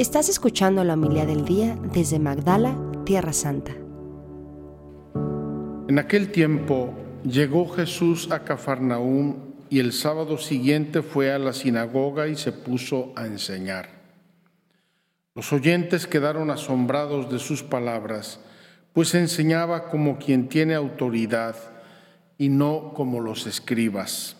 Estás escuchando la humildad del día desde Magdala, Tierra Santa. En aquel tiempo llegó Jesús a Cafarnaúm y el sábado siguiente fue a la sinagoga y se puso a enseñar. Los oyentes quedaron asombrados de sus palabras, pues enseñaba como quien tiene autoridad y no como los escribas.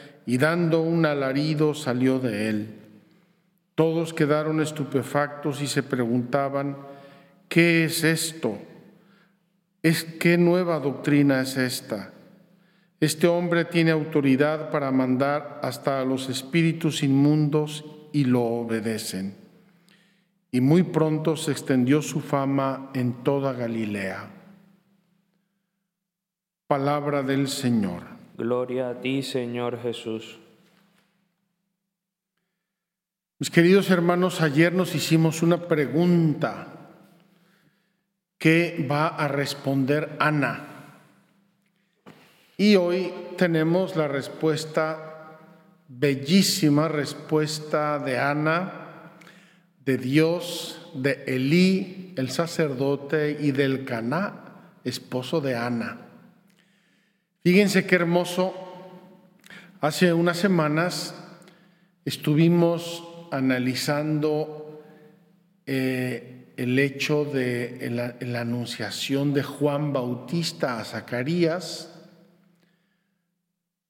y dando un alarido salió de él. Todos quedaron estupefactos y se preguntaban, ¿qué es esto? ¿Es qué nueva doctrina es esta? Este hombre tiene autoridad para mandar hasta a los espíritus inmundos y lo obedecen. Y muy pronto se extendió su fama en toda Galilea. Palabra del Señor. Gloria a ti, Señor Jesús. Mis queridos hermanos, ayer nos hicimos una pregunta que va a responder Ana. Y hoy tenemos la respuesta, bellísima respuesta de Ana, de Dios, de Elí, el sacerdote, y del Caná, esposo de Ana. Fíjense qué hermoso. Hace unas semanas estuvimos analizando eh, el hecho de la, anunciación de Juan Bautista a Zacarías,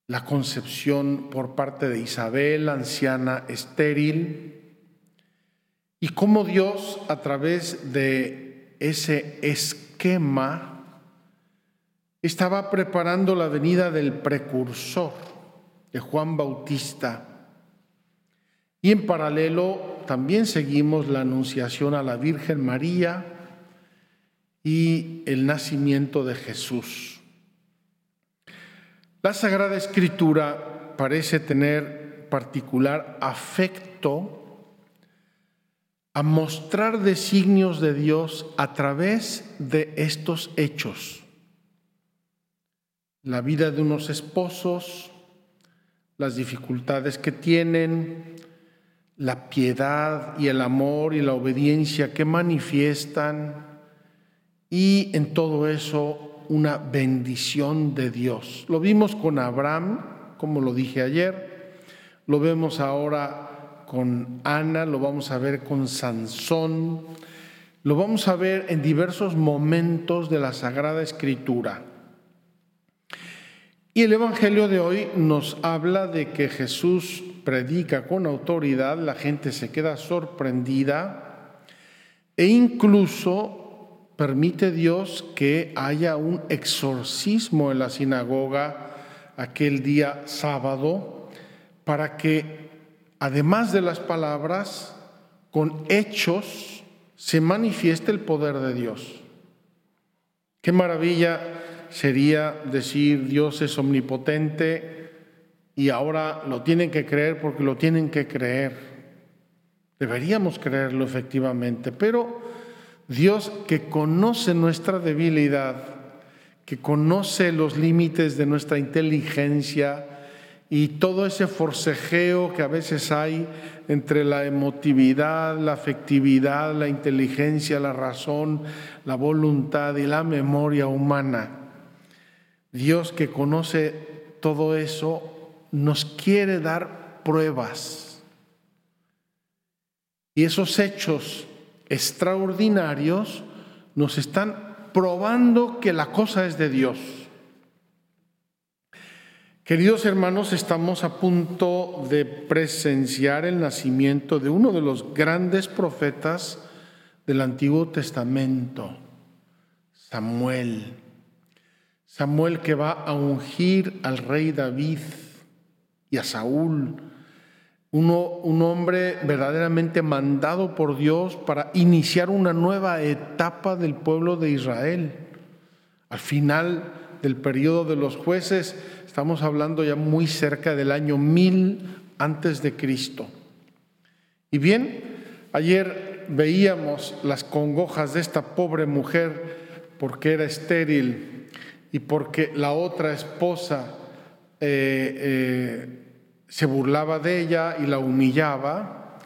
la concepción por parte de Isabel, anciana estéril, y cómo Dios a través de ese esquema estaba preparando la venida del precursor de Juan Bautista. Y en paralelo también seguimos la anunciación a la Virgen María y el nacimiento de Jesús. La Sagrada Escritura parece tener particular afecto a mostrar designios de Dios a través de estos hechos la vida de unos esposos, las dificultades que tienen, la piedad y el amor y la obediencia que manifiestan y en todo eso una bendición de Dios. Lo vimos con Abraham, como lo dije ayer, lo vemos ahora con Ana, lo vamos a ver con Sansón, lo vamos a ver en diversos momentos de la Sagrada Escritura. Y el Evangelio de hoy nos habla de que Jesús predica con autoridad, la gente se queda sorprendida e incluso permite Dios que haya un exorcismo en la sinagoga aquel día sábado para que, además de las palabras, con hechos se manifieste el poder de Dios. Qué maravilla sería decir Dios es omnipotente y ahora lo tienen que creer porque lo tienen que creer. Deberíamos creerlo efectivamente, pero Dios que conoce nuestra debilidad, que conoce los límites de nuestra inteligencia y todo ese forcejeo que a veces hay entre la emotividad, la afectividad, la inteligencia, la razón, la voluntad y la memoria humana Dios que conoce todo eso nos quiere dar pruebas. Y esos hechos extraordinarios nos están probando que la cosa es de Dios. Queridos hermanos, estamos a punto de presenciar el nacimiento de uno de los grandes profetas del Antiguo Testamento, Samuel. Samuel que va a ungir al rey David y a Saúl, un hombre verdaderamente mandado por Dios para iniciar una nueva etapa del pueblo de Israel. Al final del periodo de los jueces, estamos hablando ya muy cerca del año 1000 antes de Cristo. Y bien, ayer veíamos las congojas de esta pobre mujer porque era estéril y porque la otra esposa eh, eh, se burlaba de ella y la humillaba,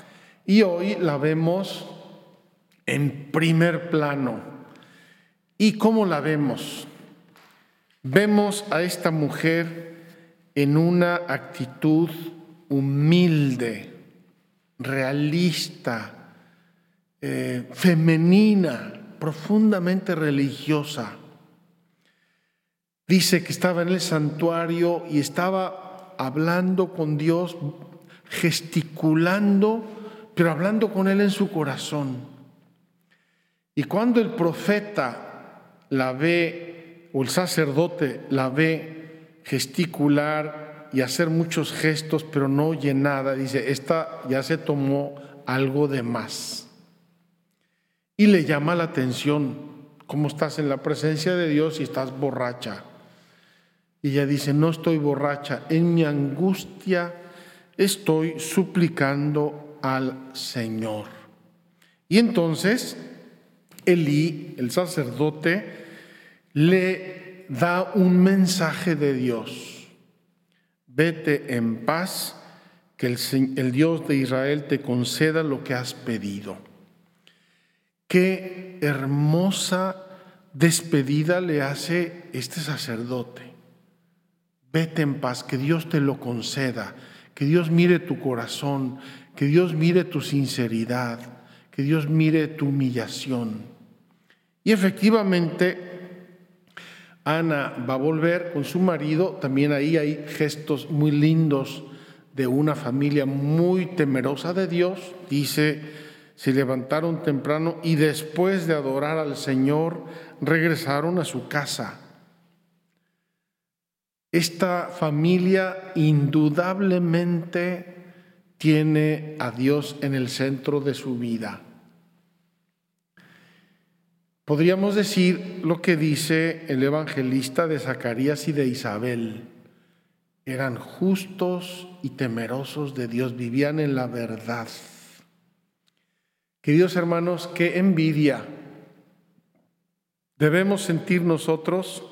y hoy la vemos en primer plano. ¿Y cómo la vemos? Vemos a esta mujer en una actitud humilde, realista, eh, femenina, profundamente religiosa. Dice que estaba en el santuario y estaba hablando con Dios, gesticulando, pero hablando con Él en su corazón. Y cuando el profeta la ve, o el sacerdote la ve gesticular y hacer muchos gestos, pero no oye nada, dice, esta ya se tomó algo de más. Y le llama la atención, cómo estás en la presencia de Dios y estás borracha. Y ella dice, no estoy borracha, en mi angustia estoy suplicando al Señor. Y entonces Elí, el sacerdote, le da un mensaje de Dios. Vete en paz, que el, el Dios de Israel te conceda lo que has pedido. Qué hermosa despedida le hace este sacerdote. Vete en paz, que Dios te lo conceda, que Dios mire tu corazón, que Dios mire tu sinceridad, que Dios mire tu humillación. Y efectivamente, Ana va a volver con su marido, también ahí hay gestos muy lindos de una familia muy temerosa de Dios, dice, se levantaron temprano y después de adorar al Señor regresaron a su casa. Esta familia indudablemente tiene a Dios en el centro de su vida. Podríamos decir lo que dice el evangelista de Zacarías y de Isabel. Eran justos y temerosos de Dios, vivían en la verdad. Queridos hermanos, qué envidia debemos sentir nosotros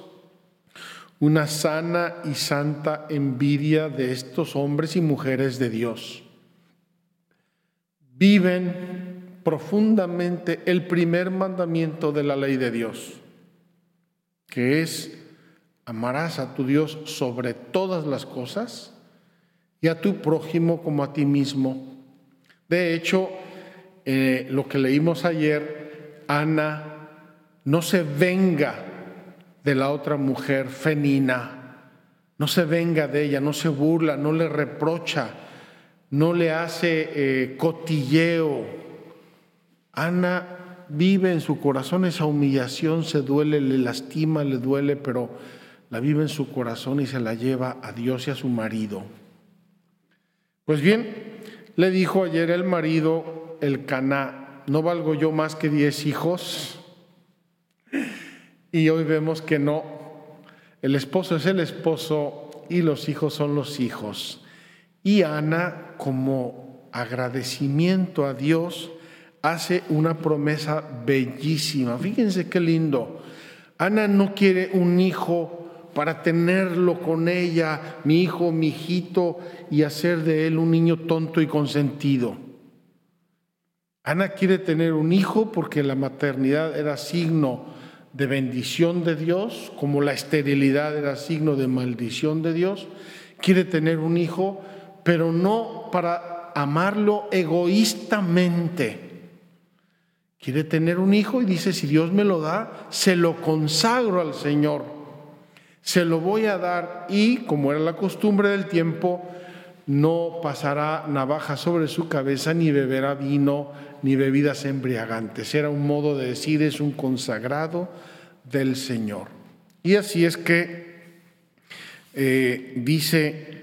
una sana y santa envidia de estos hombres y mujeres de Dios. Viven profundamente el primer mandamiento de la ley de Dios, que es amarás a tu Dios sobre todas las cosas y a tu prójimo como a ti mismo. De hecho, eh, lo que leímos ayer, Ana no se venga de la otra mujer, Fenina. No se venga de ella, no se burla, no le reprocha, no le hace eh, cotilleo. Ana vive en su corazón esa humillación, se duele, le lastima, le duele, pero la vive en su corazón y se la lleva a Dios y a su marido. Pues bien, le dijo ayer el marido, el Caná, ¿no valgo yo más que diez hijos? Y hoy vemos que no. El esposo es el esposo y los hijos son los hijos. Y Ana, como agradecimiento a Dios, hace una promesa bellísima. Fíjense qué lindo. Ana no quiere un hijo para tenerlo con ella, mi hijo, mi hijito, y hacer de él un niño tonto y consentido. Ana quiere tener un hijo porque la maternidad era signo de bendición de Dios, como la esterilidad era signo de maldición de Dios, quiere tener un hijo, pero no para amarlo egoístamente. Quiere tener un hijo y dice, si Dios me lo da, se lo consagro al Señor, se lo voy a dar y, como era la costumbre del tiempo, no pasará navaja sobre su cabeza ni beberá vino ni bebidas embriagantes. Era un modo de decir, es un consagrado del Señor. Y así es que eh, dice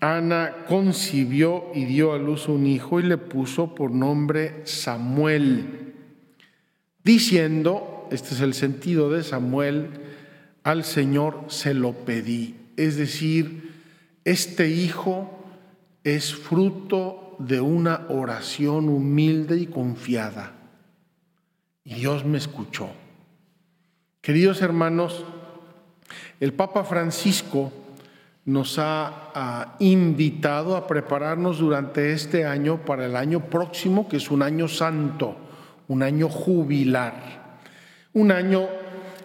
Ana concibió y dio a luz un hijo y le puso por nombre Samuel, diciendo, este es el sentido de Samuel, al Señor se lo pedí. Es decir, este hijo es fruto de una oración humilde y confiada. Y Dios me escuchó. Queridos hermanos, el Papa Francisco nos ha, invitado a prepararnos durante este año para el año próximo, que es un año santo, un año jubilar, un año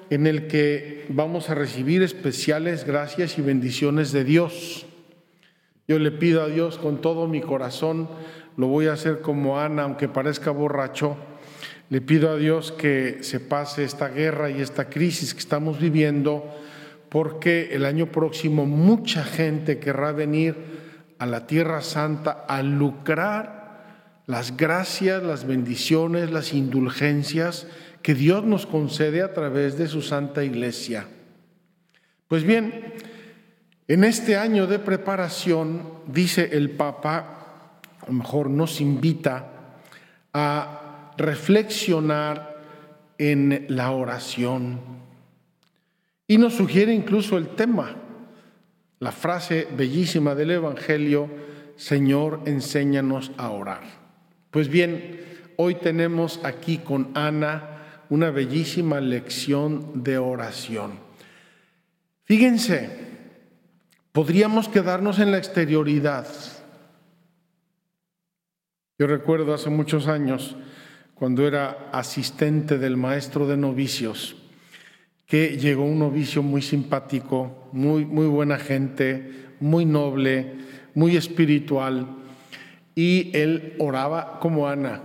en el que vamos a recibir especiales gracias y bendiciones de Dios. Yo le pido a Dios con todo mi corazón, lo voy a hacer como Ana, aunque parezca borracho, le pido a Dios que se pase esta guerra y esta crisis que estamos viviendo porque el año próximo mucha gente querrá venir a la Tierra Santa a lucrar las gracias, las bendiciones, las indulgencias que Dios nos concede a través de su Santa Iglesia. Pues bien, en este año de preparación, dice el Papa, o mejor nos invita a reflexionar en la oración y nos sugiere incluso el tema, la frase bellísima del Evangelio, Señor, enséñanos a orar. Pues bien, hoy tenemos aquí con Ana una bellísima lección de oración. Fíjense, podríamos quedarnos en la exterioridad. Yo recuerdo hace muchos años, cuando era asistente del maestro de novicios, que llegó un novicio muy simpático, muy, muy buena gente, muy noble, muy espiritual, y él oraba como Ana.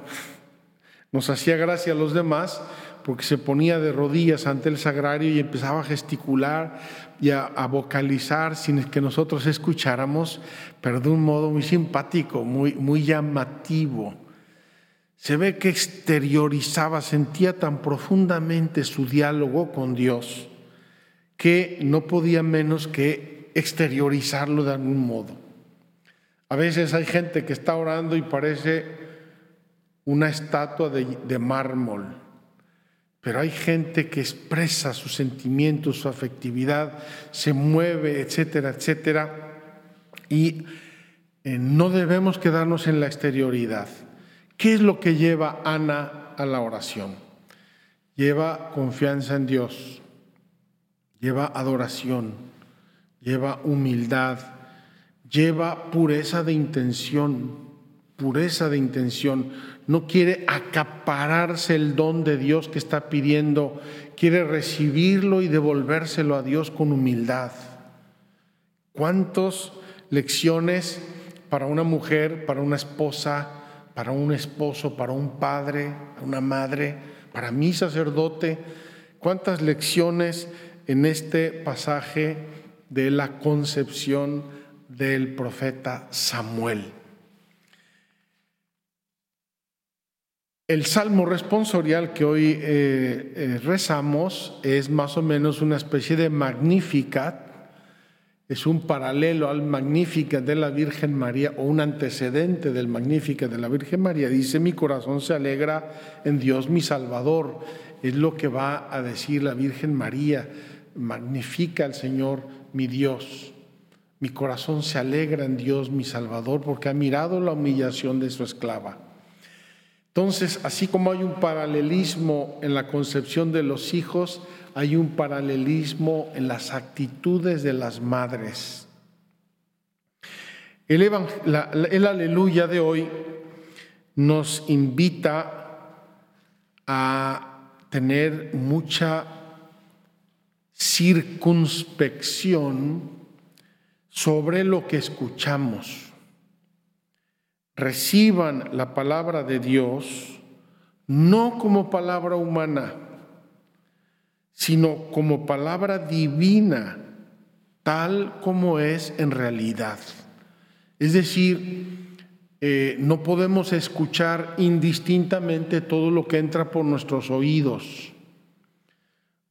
Nos hacía gracia a los demás porque se ponía de rodillas ante el sagrario y empezaba a gesticular y a, vocalizar sin que nosotros escucháramos, pero de un modo muy simpático, muy, muy llamativo. Se ve que exteriorizaba, sentía tan profundamente su diálogo con Dios que no podía menos que exteriorizarlo de algún modo. A veces hay gente que está orando y parece una estatua de, mármol, pero hay gente que expresa sus sentimientos, su afectividad, se mueve, etcétera, etcétera, y eh, no debemos quedarnos en la exterioridad. ¿Qué es lo que lleva Ana a la oración? Lleva confianza en Dios, lleva adoración, lleva humildad, lleva pureza de intención, pureza de intención. No quiere acapararse el don de Dios que está pidiendo, quiere recibirlo y devolvérselo a Dios con humildad. ¿Cuántas lecciones para una mujer, para una esposa, para un esposo, para un padre, una madre, para mi sacerdote. ¿Cuántas lecciones en este pasaje de la concepción del profeta Samuel? El salmo responsorial que hoy eh, eh, rezamos es más o menos una especie de magnificat es un paralelo al Magnífica de la Virgen María o un antecedente del Magnífica de la Virgen María. Dice, mi corazón se alegra en Dios mi Salvador. Es lo que va a decir la Virgen María. Magnifica al Señor mi Dios. Mi corazón se alegra en Dios mi Salvador porque ha mirado la humillación de su esclava. Entonces, así como hay un paralelismo en la concepción de los hijos, hay un paralelismo en las actitudes de las madres. El, el, aleluya de hoy nos invita a tener mucha circunspección sobre lo que escuchamos. Reciban la palabra de Dios no como palabra humana, sino como palabra divina, tal como es en realidad. Es decir, eh, no podemos escuchar indistintamente todo lo que entra por nuestros oídos.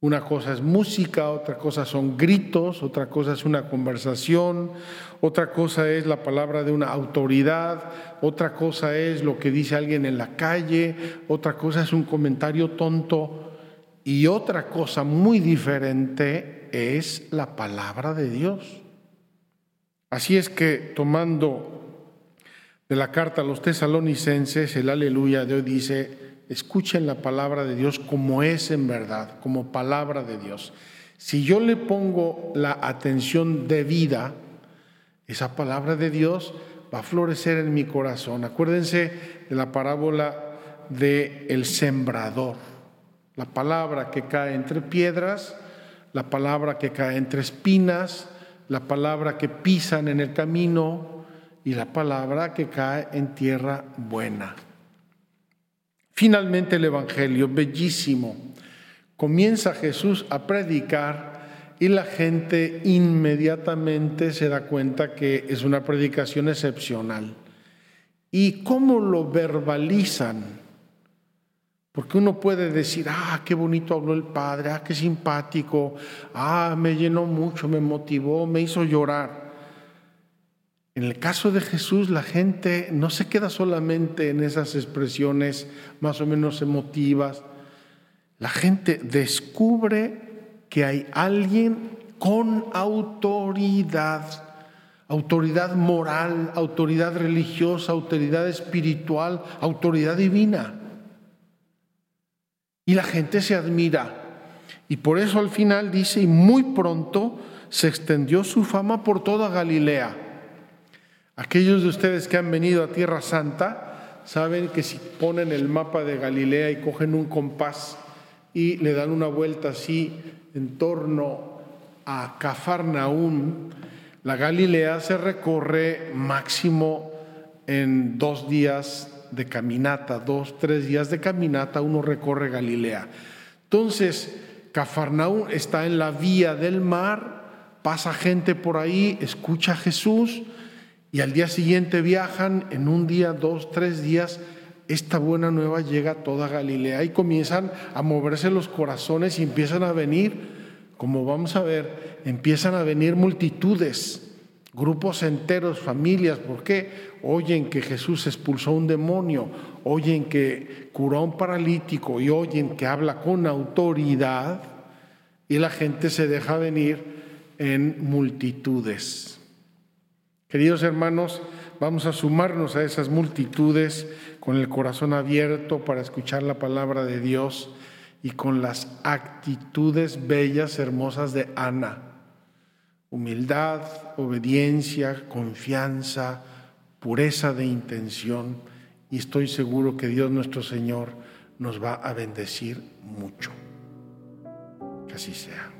Una cosa es música, otra cosa son gritos, otra cosa es una conversación, otra cosa es la palabra de una autoridad, otra cosa es lo que dice alguien en la calle, otra cosa es un comentario tonto y otra cosa muy diferente es la palabra de Dios. Así es que tomando de la carta a los tesalonicenses, el aleluya de hoy dice, escuchen la palabra de Dios como es en verdad, como palabra de Dios. Si yo le pongo la atención debida, esa palabra de Dios va a florecer en mi corazón. Acuérdense de la parábola de el sembrador. La palabra que cae entre piedras, la palabra que cae entre espinas, la palabra que pisan en el camino y la palabra que cae en tierra buena. Finalmente el Evangelio, bellísimo. Comienza Jesús a predicar y la gente inmediatamente se da cuenta que es una predicación excepcional. ¿Y cómo lo verbalizan? Porque uno puede decir, ah, qué bonito habló el Padre, ah, qué simpático, ah, me llenó mucho, me motivó, me hizo llorar. En el caso de Jesús, la gente no se queda solamente en esas expresiones más o menos emotivas. La gente descubre que hay alguien con autoridad, autoridad moral, autoridad religiosa, autoridad espiritual, autoridad divina. Y la gente se admira. Y por eso al final dice, y muy pronto se extendió su fama por toda Galilea. Aquellos de ustedes que han venido a Tierra Santa saben que si ponen el mapa de Galilea y cogen un compás y le dan una vuelta así en torno a Cafarnaún, la Galilea se recorre máximo en dos días de caminata, dos, tres días de caminata, uno recorre Galilea. Entonces, Cafarnaún está en la vía del mar, pasa gente por ahí, escucha a Jesús, y al día siguiente viajan, en un día, dos, tres días, esta buena nueva llega a toda Galilea y comienzan a moverse los corazones y empiezan a venir, como vamos a ver, empiezan a venir multitudes, grupos enteros, familias, ¿por qué? Oyen que Jesús expulsó un demonio, oyen que curó a un paralítico y oyen que habla con autoridad y la gente se deja venir en multitudes. Queridos hermanos, vamos a sumarnos a esas multitudes con el corazón abierto para escuchar la palabra de Dios y con las actitudes bellas, hermosas de Ana. Humildad, obediencia, confianza, pureza de intención y estoy seguro que Dios nuestro Señor nos va a bendecir mucho. Que así sea.